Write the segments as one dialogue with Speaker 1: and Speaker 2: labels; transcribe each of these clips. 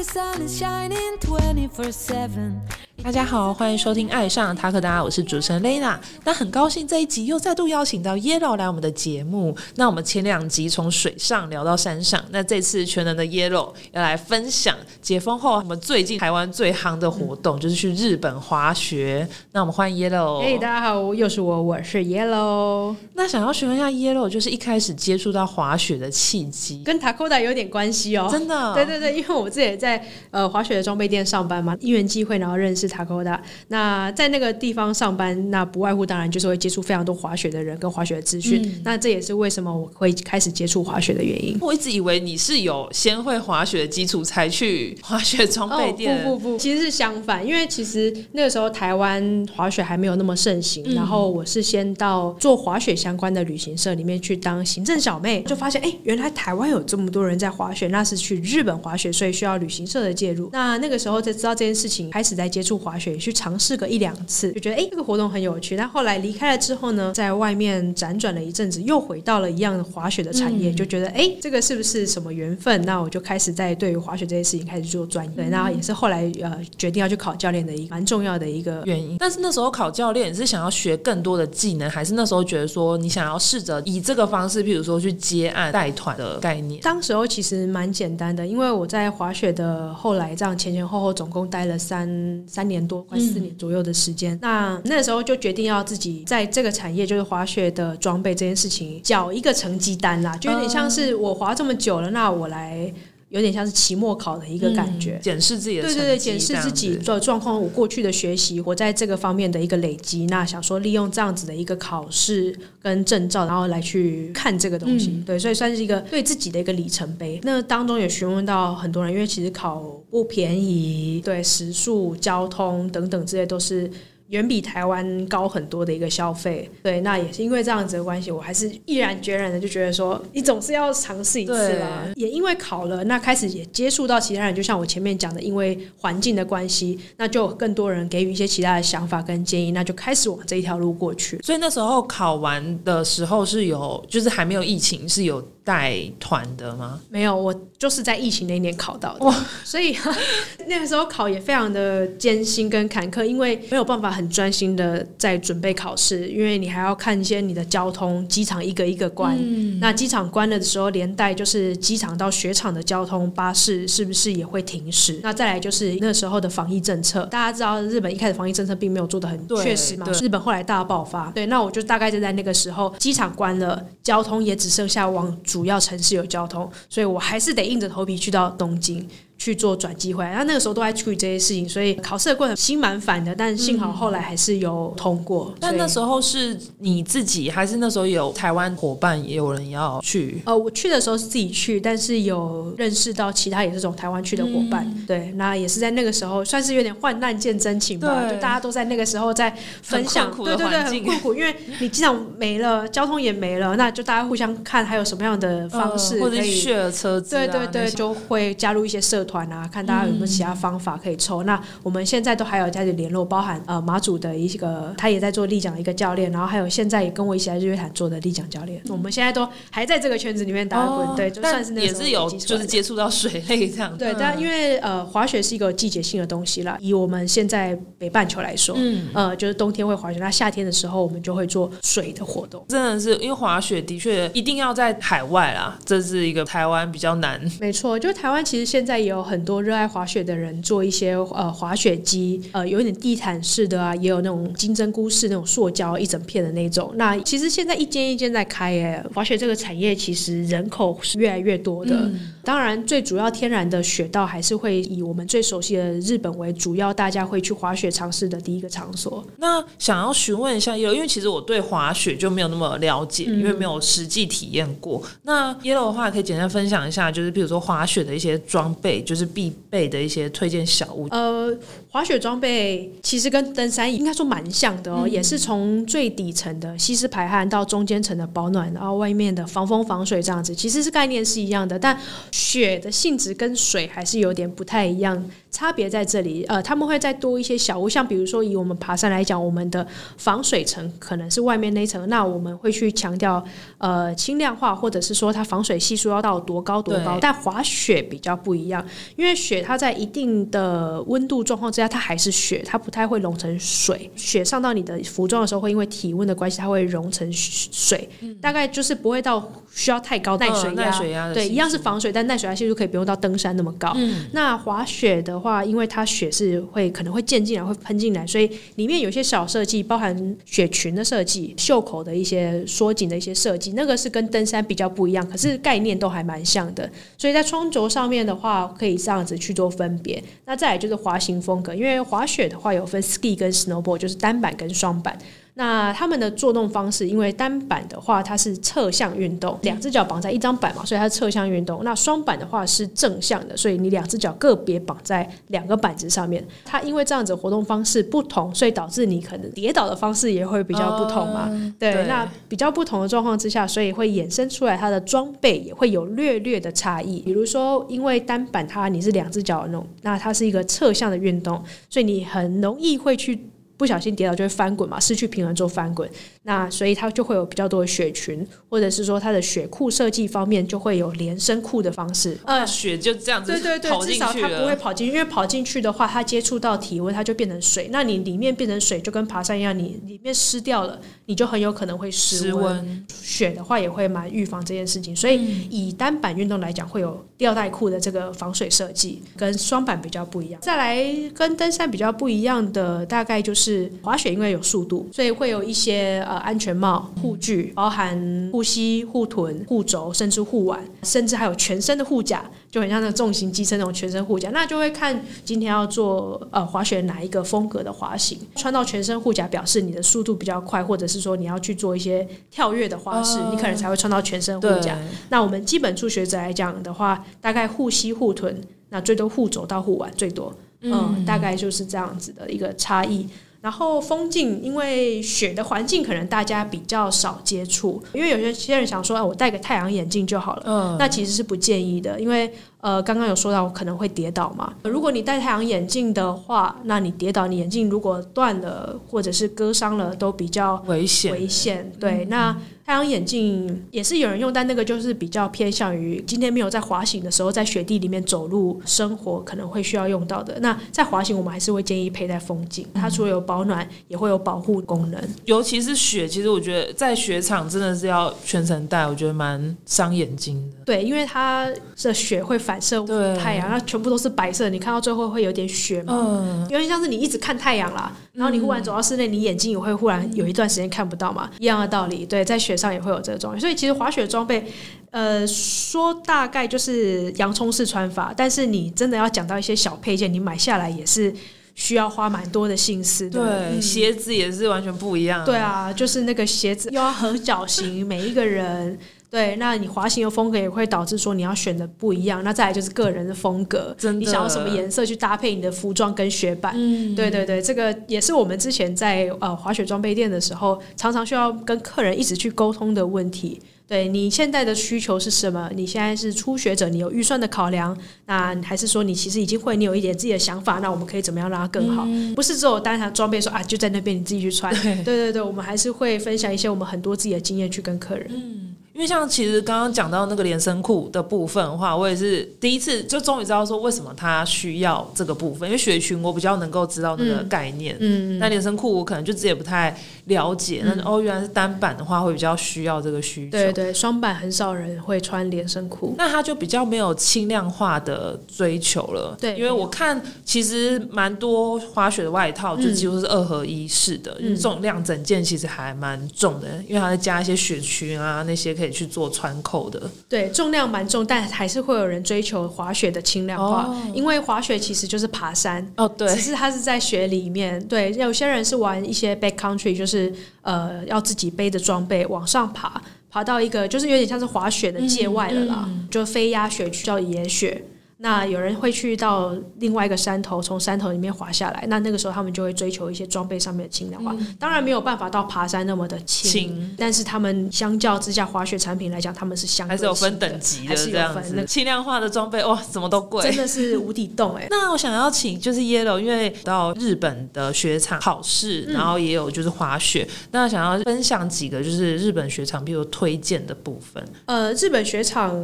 Speaker 1: the sun is shining 24 7.
Speaker 2: 大家好，欢迎收听《爱上塔克达》，我是主持人 Lena。那很高兴这一集又再度邀请到 Yellow 来我们的节目。那我们前两集从水上聊到山上，那这次全能的 Yellow 要来分享解封后我们最近台湾最夯的活动，就是去日本滑雪。那我们欢迎 Yellow。
Speaker 3: 嘿，大家好，又是我，我是 Yellow。
Speaker 2: 那想要询问一下 Yellow，就是一开始接触到滑雪的契机，
Speaker 3: 跟 Takoda 有点关系哦。
Speaker 2: 真的？
Speaker 3: 对对对，因为我自己也在呃滑雪的装备店上班嘛，因缘机会然后认识 Takoda。那在那个地方上班，那不外乎当然就是会接触非常多滑雪的人跟滑雪的资讯。那这也是为什么我会开始接触滑雪的原因。
Speaker 2: 我一直以为你是有先会滑雪的基础才去滑雪装备店，
Speaker 3: 不不不，其实是相反。因为其实那个时候台湾滑雪还没有那么盛行，然后我是先到做滑雪相关的旅行社里面去当行政小妹，就发现哎，原来台湾有这么多人在滑雪，那是去日本滑雪，所以需要旅行社的介入。那那个时候才知道这件事情，开始在接触滑雪。去尝试个一两次，就觉得哎，这个活动很有趣。但后来离开了之后呢，在外面辗转了一阵子，又回到了一样滑雪的产业，就觉得哎，这个是不是什么缘分？那我就开始在对于滑雪这件事情开始做专业。对，那也是后来呃决定要去考教练的一个蛮重要的一个
Speaker 2: 原因。但是那时候考教练是想要学更多的技能，还是那时候觉得说你想要试着以这个方式，譬如说去接案带团的概念？
Speaker 3: 当时候其实蛮简单的，因为我在滑雪的后来这样前前后后总共待了三三年多。快四年左右的时间，那那时候就决定要自己在这个产业，就是滑雪的装备这件事情，缴一个成绩单啦，就有点像是我滑这么久了，那我来。有点像是期末考的一个感觉，
Speaker 2: 检视自己的
Speaker 3: 对对对，检视自己的状况，我过去的学习，我在这个方面的一个累积，那想说利用这样子的一个考试跟证照，然后来去看这个东西，对，所以算是一个对自己的一个里程碑。那当中也询问到很多人，因为其实考不便宜，对时速、交通等等这些都是。远比台湾高很多的一个消费，对，那也是因为这样子的关系，我还是毅然决然的就觉得说，你总是要尝试一次啦。也因为考了，那开始也接触到其他人，就像我前面讲的，因为环境的关系，那就更多人给予一些其他的想法跟建议，那就开始往这一条路过去。
Speaker 2: 所以那时候考完的时候是有，就是还没有疫情，是有。带团的吗？
Speaker 3: 没有，我就是在疫情那年考到的。哇，所以 那个时候考也非常的艰辛跟坎坷，因为没有办法很专心的在准备考试，因为你还要看一些你的交通，机场一个一个关。那机场关了的时候，连带就是机场到雪场的交通巴士是不是也会停驶？那再来就是那时候的防疫政策，大家知道日本一开始防疫政策并没有做的很确实嘛？日本后来大爆发，对，那我就大概就在那个时候，机场关了，交通也只剩下往主。主要城市有交通，所以我还是得硬着头皮去到东京。去做转机会，然后那个时候都在处理这些事情，所以考试的过程心蛮烦的，但幸好后来还是有通过。
Speaker 2: 但那时候是你自己，还是那时候有台湾伙伴也有人要去？
Speaker 3: 呃，我去的时候是自己去，但是有认识到其他也是从台湾去的伙伴。对，那也是在那个时候，算是有点患难见真情吧。就大家都在那个时候在分享，对对对，很困苦，因为你机场没了，交通也没了，那就大家互相看还有什么样的方式可以
Speaker 2: share 车子，
Speaker 3: 对对对，就会加入一些社。团啊，看大家有没有其他方法可以抽。那我们现在都还有在联络，包含呃马祖的一个，他也在做立桨一个教练，然后还有现在也跟我一起在日月潭做的立奖教练。我们现在都还在这个圈子里面打滚，对，就算是
Speaker 2: 也是有就是接触到水类这样。
Speaker 3: 对，但因为呃滑雪是一个季节性的东西啦，以我们现在北半球来说，嗯，呃就是冬天会滑雪，那夏天的时候我们就会做水的活动。
Speaker 2: 真的是因为滑雪的确一定要在海外啦，这是一个台湾比较难。
Speaker 3: 没错，就台湾其实现在也有。很多热爱滑雪的人做一些呃滑雪机，呃有一点地毯式的啊，也有那种金针菇式那种塑胶一整片的那种。那其实现在一间一间在开耶，滑雪这个产业其实人口是越来越多的。当然，最主要天然的雪道还是会以我们最熟悉的日本为主要，大家会去滑雪尝试的第一个场所。
Speaker 2: 那想要询问一下 Yellow，因为其实我对滑雪就没有那么了解，因为没有实际体验过。那 Yellow 的话，可以简单分享一下，就是比如说滑雪的一些装备。就是必备的一些推荐小物。
Speaker 3: 呃，滑雪装备其实跟登山应该说蛮像的哦，也是从最底层的吸湿排汗到中间层的保暖，然后外面的防风防水这样子，其实是概念是一样的。但雪的性质跟水还是有点不太一样，差别在这里。呃，他们会再多一些小物，像比如说以我们爬山来讲，我们的防水层可能是外面那一层，那我们会去强调呃轻量化，或者是说它防水系数要到多高多高。但滑雪比较不一样，因为雪它在一定的温度状况之下，它还是雪，它不太会融成水。雪上到你的服装的时候，会因为体温的关系，它会融成水，大概就是不会到需要太高耐水压。
Speaker 2: 嗯耐水压
Speaker 3: 对，一样是防水，但耐水压系数可以不用到登山那么高。
Speaker 2: 嗯
Speaker 3: 那滑雪的话，因为它雪是会可能会溅进来，会喷进来，所以里面有些小设计，包含雪裙的设计、袖口的一些缩紧的一些设计，那个是跟登山比较不一样，可是概念都还蛮像的。所以在穿着上面的话，可以这样子去做分别。那再来就是滑行风格，因为滑雪的话有分 ski 跟 snowboard，就是单板跟双板。那他们的做动方式，因为单板的话它是侧向运动，两只脚绑在一张板嘛，所以它是侧向运动。那双板的话是正向的，所以你两只脚个别绑在两个板子上面。它因为这样子活动方式不同，所以导致你可能跌倒的方式也会比较不同嘛。对，
Speaker 2: 对
Speaker 3: 那比较不同的状况之下，所以会衍生出来它的装备也会有略略的差异。比如说，因为单板它你是两只脚弄，那它是一个侧向的运动，所以你很容易会去。不小心跌倒就会翻滚嘛，失去平衡之后翻滚，那所以它就会有比较多的雪裙，或者是说它的雪裤设计方面就会有连身裤的方式。
Speaker 2: 呃，雪就这样子
Speaker 3: 对对对，至少它不会跑进去，因为跑进去的话，它接触到体温，它就变成水。那你里面变成水，就跟爬山一样，你里面湿掉了，你就很有可能会失
Speaker 2: 失
Speaker 3: 温。
Speaker 2: 温，
Speaker 3: 雪的话也会蛮预防这件事情，所以
Speaker 2: 嗯
Speaker 3: 以单板运动来讲，会有吊带裤的这个防水设计，跟双板比较不一样。再来跟登山比较不一样的，大概就是滑雪，因为有速度，所以会有一些呃安全帽、护具，包含护膝、护臀、护肘，甚至护腕，甚至还有全身的护甲，就很像那个重型机车那种全身护甲。那就会看今天要做呃滑雪哪一个风格的滑行，穿到全身护甲表示你的速度比较快，或者是说你要去做一些跳跃的花式，你可能才会穿到全身护，甲。那我们基本初学者来讲的话，大概护膝、护臀，那最多护肘到护腕最多，嗯，大概就是这样子的一个差异。然后风镜，因为雪的环境可能大家比较少接触，因为有些些人想说，啊，我戴个太阳眼镜就好了，
Speaker 2: 嗯，
Speaker 3: 那其实是不建议的，因为呃，刚刚有说到可能会跌倒嘛。如果你戴太阳眼镜的话，那你跌倒，你眼镜如果断了或者是割伤了，都比较
Speaker 2: 危险，
Speaker 3: 危险。对，那太阳眼镜也是有人用，但那个就是比较偏向于今天没有在滑行的时候，在雪地里面走路生活可能会需要用到的。那在滑行，我们还是会建议佩戴风镜，它除了有保暖，也会有保护功能。
Speaker 2: 尤其是雪，其实我觉得在雪场真的是要全程戴，我觉得蛮伤眼睛的。
Speaker 3: 对，因为它的雪会反射太阳，它全部都是白色，你看到最后会有点雪嘛。
Speaker 2: 嗯，
Speaker 3: 有点像是你一直看太阳啦，然后你忽然走到室内，你眼睛也会忽然有一段时间看不到嘛，一样的道理。对，在雪上也会有这个状况，所以其实滑雪装备，呃，说大概就是洋葱式穿法，但是你真的要讲到一些小配件，你买下来也是需要花蛮多的心思的。
Speaker 2: 对，
Speaker 3: 嗯
Speaker 2: 鞋子也是完全不一样。
Speaker 3: 对，啊，就是那个鞋子又要合脚型，每一个人。对，那你滑行的风格也会导致说你要选的不一样。那再来就是个人的风格，你想要什么颜色去搭配你的服装跟雪板。
Speaker 2: 嗯，
Speaker 3: 对对对，这个也是我们之前在呃滑雪装备店的时候，常常需要跟客人一直去沟通的问题。对你现在的需求是什么？你现在是初学者，你有预算的考量，那还是说你其实已经会，你有一点自己的想法，那我们可以怎么样让它更好？不是只有单谈装备说啊就在那边你自己去穿。对对对，我们还是会分享一些我们很多自己的经验去跟客人。
Speaker 2: 因为像其实刚刚讲到那个连身裤的部分的话，我也是第一次就终于知道说为什么它需要这个部分。因为雪裙我比较能够知道那个概念，
Speaker 3: 嗯，
Speaker 2: 那连身裤我可能就自己也不太了解。那、哦，原来是单板的话会比较需要这个需求。
Speaker 3: 对对，双板很少人会穿连身裤。
Speaker 2: 那它就比较没有轻量化的追求了。
Speaker 3: 对
Speaker 2: 因为我看其实蛮多滑雪的外套就几乎是二合一式的，
Speaker 3: 嗯
Speaker 2: 重量整件其实还蛮重的，因为它再加一些雪裙啊那些可以去做穿扣的。
Speaker 3: 对，重量蛮重，但还是会有人追求滑雪的轻量化，
Speaker 2: 哦
Speaker 3: 因为滑雪其实就是爬山，
Speaker 2: 哦，对
Speaker 3: 只，是它是在雪里面。对，有些人是玩一些 back country，就是呃要自己背着装备往上爬，爬到一个就是有点像是滑雪的界外了啦，就非压雪区叫野雪。那有人会去到另外一个山头，从山头里面滑下来。那那个时候他们就会追求一些装备上面的轻量化，当然没有办法到爬山那么的轻，
Speaker 2: 轻。
Speaker 3: 但是他们相较之下滑雪产品来讲，他们是相
Speaker 2: 还是有分等级的
Speaker 3: 还是
Speaker 2: 这样子，
Speaker 3: 有分那
Speaker 2: 轻量化的装备哇，怎么都贵，
Speaker 3: 真的是无底洞哎、
Speaker 2: 那我想要请就是 Yellow，因为到日本的雪场考试，
Speaker 3: 嗯。
Speaker 2: 然后也有就是滑雪，那想要分享几个就是日本雪场，比如推荐的部分。
Speaker 3: 呃，日本雪场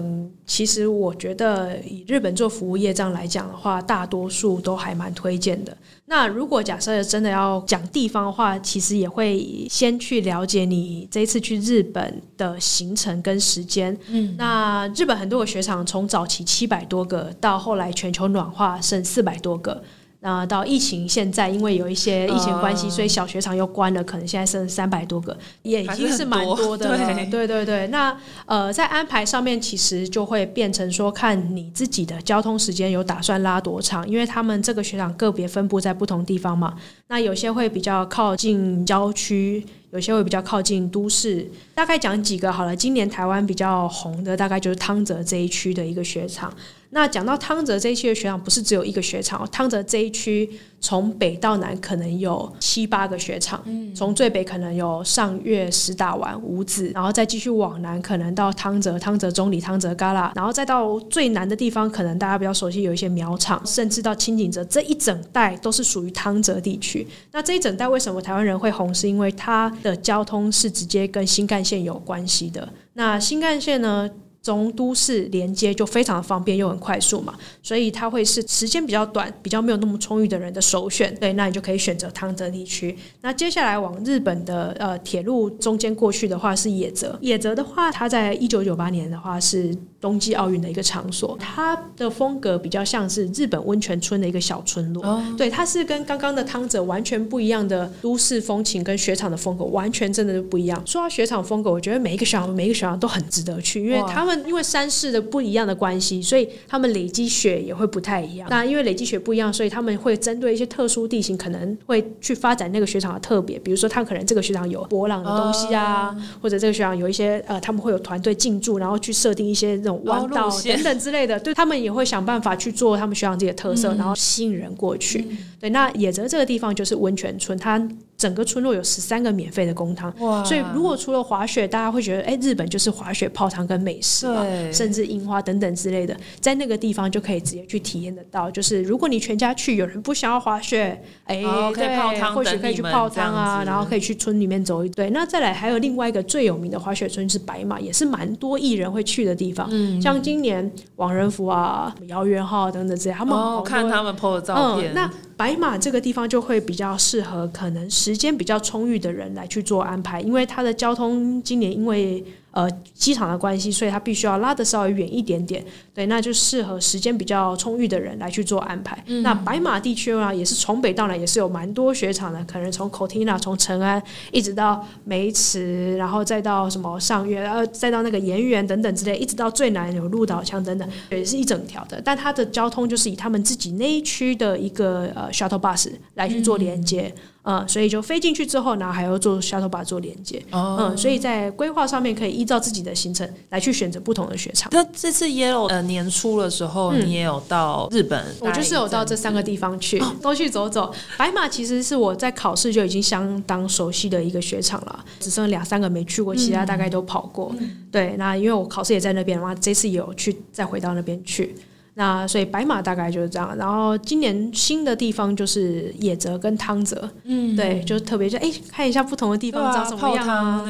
Speaker 3: 其实我觉得以日本做服务业这样来讲的话，大多数都还蛮推荐的。那如果假设真的要讲地方的话，其实也会先去了解你这一次去日本的行程跟时间。嗯，那日本很多个雪场，从早期七百多个，到后来全球暖化剩四百多个。那到疫情现在，因为有一些疫情关系，
Speaker 2: 哦
Speaker 3: 所以小雪场又关了，可能现在剩三百多个，也已经是蛮多的了。对对对，那呃，在安排上面其实就会变成说，看你自己的交通时间有打算拉多长，因为他们这个学长个别分布在不同地方嘛。那有些会比较靠近郊区，有些会比较靠近都市。大概讲几个好了，今年台湾比较红的大概就是汤泽这一区的一个雪场。那讲到汤泽这一区的雪场，不是只有一个雪场哦，汤泽这一区从北到南可能有七八个雪场，从最北可能有上月、石打丸、五子，然后再继续往南，可能到汤泽、汤泽中里、汤泽旮旯，然后再到最南的地方，可能大家比较熟悉有一些苗场，甚至到清景泽这一整带都是属于汤泽地区。那这一整带为什么台湾人会红？是因为它的交通是直接跟新干线有关系的。那新干线呢？从都市连接就非常的方便又很快速嘛，所以它会是时间比较短、比较没有那么充裕的人的首选。对，那你就可以选择汤泽地区。那接下来往日本的呃铁路中间过去的话是野泽，野泽的话，它在一九九八年的话是冬季奥运的一个场所，它的风格比较像是日本温泉村的一个小村落。对，它是跟刚刚的汤泽完全不一样的都市风情跟雪场的风格，完全真的是不一样。说到雪场风格，我觉得每一个雪场每一个雪场都很值得去，因为他们因为山势的不一样的关系，所以他们累积雪也会不太一样。那因为累积雪不一样，所以他们会针对一些特殊地形，可能会去发展那个雪场的特别。比如说，他可能这个雪场有博朗的东西啊，或者这个雪场有一些呃，他们会有团队进驻，然后去设定一些那种弯道等等之类的。对他们也会想办法去做他们雪场自己的特色，然后吸引人过去。对，那野泽这个地方就是温泉村，它整个村落有十三个免费的公汤。
Speaker 2: 哇
Speaker 3: 所以，如果除了滑雪，大家会觉得，哎、日本就是滑雪、泡汤跟美食嘛，甚至樱花等等之类的，在那个地方就可以直接去体验得到。就是如果你全家去，有人不想要滑雪，哎、
Speaker 2: 哦可以
Speaker 3: 对，
Speaker 2: 泡汤
Speaker 3: 或许可以去泡汤啊，然后可以去村里面走一对。那再来还有另外一个最有名的滑雪村是白马，也是蛮多艺人会去的地方。
Speaker 2: 嗯
Speaker 3: 像今年王仁福啊、姚元浩等等之类，他们
Speaker 2: 看他们 PO 的照片，
Speaker 3: 嗯，那白马这个地方就会比较适合可能时间比较充裕的人来去做安排，因为他的交通今年因为呃机场的关系，所以他必须要拉的稍微远一点点。对，那就适合时间比较充裕的人来去做安排。那白马地区呢，也是从北到南也是有蛮多雪场的，可能从 Cortina 从成安一直到梅池，然后再到什么上月，呃，再到那个盐源等等之类，一直到最南有鹿岛乡等等，也是一整条的。但它的交通就是以他们自己那一区的一个呃 shuttle bus 来去做连接。嗯，所以就飞进去之后，然后还要做 shuttle bus 做连接。
Speaker 2: 哦
Speaker 3: 嗯，所以在规划上面可以依照自己的行程来去选择不同的雪场。
Speaker 2: 那这次 Yellow 呃年初的时候，你也有到日本，
Speaker 3: 嗯我就是有到这三个地方去，
Speaker 2: 哦
Speaker 3: 都去走走。白马其实是我在考试就已经相当熟悉的一个雪场了，只剩两三个没去过，其他大概都跑过。
Speaker 2: 嗯
Speaker 3: 对，那因为我考试也在那边嘛，这次也有去再回到那边去。那所以白马大概就是这样，然后今年新的地方就是野泽跟汤泽，嗯，对，就特别就哎、看一下不同的地方长什么样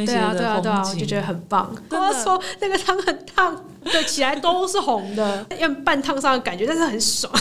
Speaker 3: 对啊对啊对啊，我就觉得很棒。那个汤很烫，对，起来都是红的，要半烫伤的感觉，但是很爽。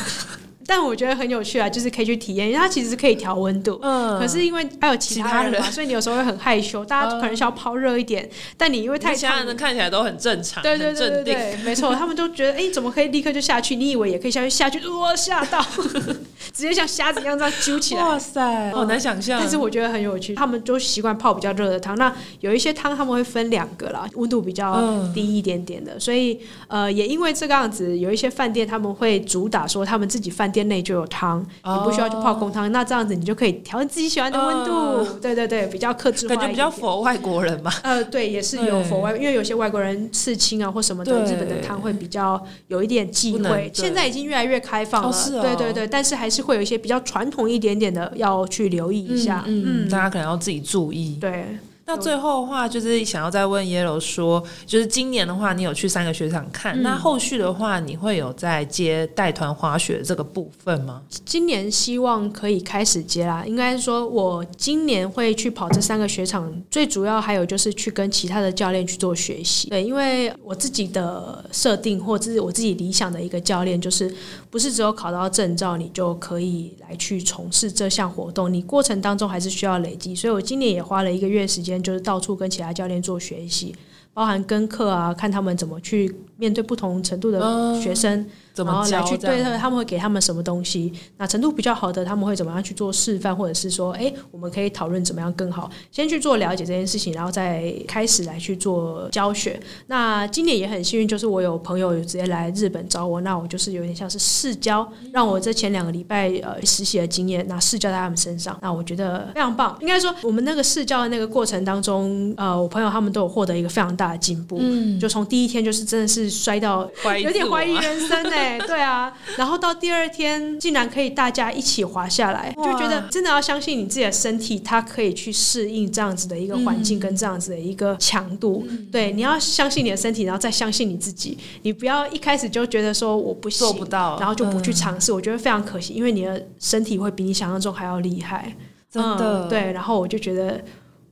Speaker 3: 但我觉得很有趣啊，就是可以去体验，因为它其实是可以调温度。
Speaker 2: 嗯
Speaker 3: 可是因为还有其他人嘛，
Speaker 2: 人
Speaker 3: 所以你有时候会很害羞，大家可能需要泡热一点，但你因为太
Speaker 2: 其他
Speaker 3: 烫
Speaker 2: 人看起来都很正常，
Speaker 3: 对对。对对对，没错，他们都觉得哎、怎么可以立刻就下去？你以为也可以下去，下去哇吓到，直接像瞎子一样这样揪起来。
Speaker 2: 哇塞，好难想象。
Speaker 3: 但是我觉得很有趣，他们都习惯泡比较热的汤。那有一些汤他们会分两个啦，温度比较
Speaker 2: 嗯
Speaker 3: 低一点点的，所以呃，也因为这个样子，有一些饭店他们会主打说他们自己饭店店内就有汤，你不需要去泡公汤。那这样子你就可以调自己喜欢的温度。对对对，比较克制化，
Speaker 2: 感觉比较符合外国人嘛。
Speaker 3: 呃，对，也是有佛外，因为有些外国人刺青啊或什么的，日本的汤会比较有一点忌讳。现在已经越来越开放了，对对对，但是还是会有一些比较传统一点点的要去留意一下。
Speaker 2: 嗯，大家可能要自己注意。
Speaker 3: 对。
Speaker 2: 那最后的话，就是想要再问 Yellow 说，就是今年的话，你有去三个雪场看，那后续的话，你会有在接带团滑雪这个部分吗？
Speaker 3: 今年希望可以开始接啦，应该说，我今年会去跑这三个雪场，最主要还有就是去跟其他的教练去做学习。对，因为我自己的设定或者是我自己理想的一个教练，就是不是只有考到证照你就可以来去从事这项活动，你过程当中还是需要累积。所以我今年也花了一个月时间。就是到处跟其他教练做学习，包含跟课啊，看他们怎么去面对不同程度的学生。
Speaker 2: 然后
Speaker 3: 来去对他们会给他们什么东西？那程度比较好的，他们会怎么样去做示范，或者是说，哎，我们可以讨论怎么样更好？先去做了解这件事情，然后再开始来去做教学。那今年也很幸运，就是我有朋友直接来日本找我，那我就是有点像是试教，让我这前两个礼拜呃实习的经验，那试教在他们身上，那我觉得非常棒。应该说，我们那个试教的那个过程当中，呃，我朋友他们都有获得一个非常大的进步。嗯，就从第一天就是真的是摔到 有点怀疑人生 哎。对啊，然后到第二天竟然可以大家一起滑下来，就觉得真的要相信你自己的身体，它可以去适应这样子的一个环境跟这样子的一个强度。对，你要相信你的身体，然后再相信你自己。你不要一开始就觉得说我不
Speaker 2: 做不到，
Speaker 3: 然后就不去尝试。我觉得非常可惜，因为你的身体会比你想象中还要厉害。
Speaker 2: 真的，
Speaker 3: 对。然后我就觉得，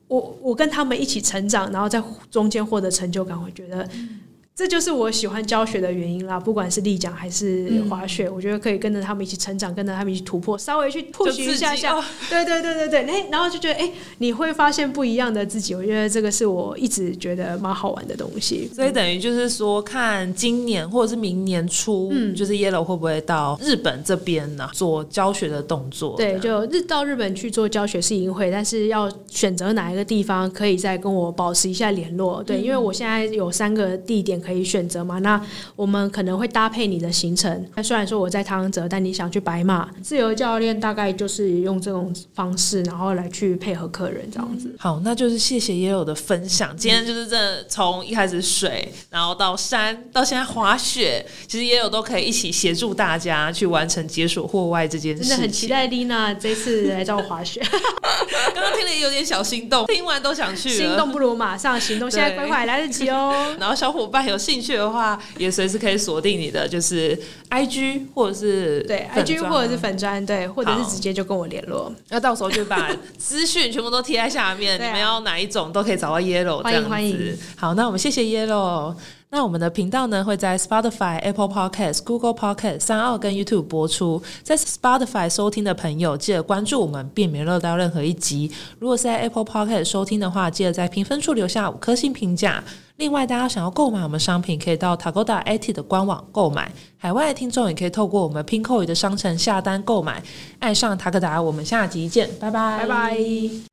Speaker 3: 我我跟他们一起成长，然后在中间获得成就感，我觉得。这就是我喜欢教学的原因啦，不管是立桨还是滑雪，我觉得可以跟着他们一起成长，跟着他们一起突破，稍微去 push 一下下，对对对对对，哎，然后就觉得哎，你会发现不一样的自己，我觉得这个是我一直觉得蛮好玩的东西。
Speaker 2: 所以等于就是说，看今年或者是明年初，嗯，就是 Yellow 会不会到日本这边呢做教学的动作？
Speaker 3: 对，就日到日本去做教学是一定会，但是要选择哪一个地方，可以再跟我保持一下联络。对，因为我现在有三个地点。可以选择嘛？那我们可能会搭配你的行程。那虽然说我在汤泽，但你想去白马，自由教练大概就是用这种方式，然后来去配合客人这样子。
Speaker 2: 好，那就是谢谢也有的分享。今天就是这从一开始水，然后到山，到现在滑雪，其实也有都可以一起协助大家去完成解锁户外这件事。
Speaker 3: 真的很期待丽娜这次来找我滑雪。
Speaker 2: 刚刚听了有点小心动，听完都想去。
Speaker 3: 心动不如马上行动，现在快快来得及哦。
Speaker 2: 然后小伙伴有。有兴趣的话，也随时可以锁定你的，就是 I G 或者是
Speaker 3: 对 I G 或者是粉砖，对，或者是直接就跟我联络。
Speaker 2: 那到时候就把资讯全部都贴在下面，你们要哪一种都可以找到 Yellow。
Speaker 3: 欢迎欢迎。
Speaker 2: 好，那我们谢谢 Yellow。那我们的频道呢会在 Spotify、Apple Podcast、Google Podcast、三二跟 YouTube 播出。在 Spotify 收听的朋友，记得关注我们，避免漏到任何一集。如果是在 Apple Podcast 收听的话，记得在评分处留下五颗星评价。另外，大家想要购买我们商品，可以到 Tagoda IT 的官网购买。海外的听众也可以透过我们 Pinkoi 的商城下单购买。爱上塔克达，我们下集见，拜拜，
Speaker 3: 拜拜。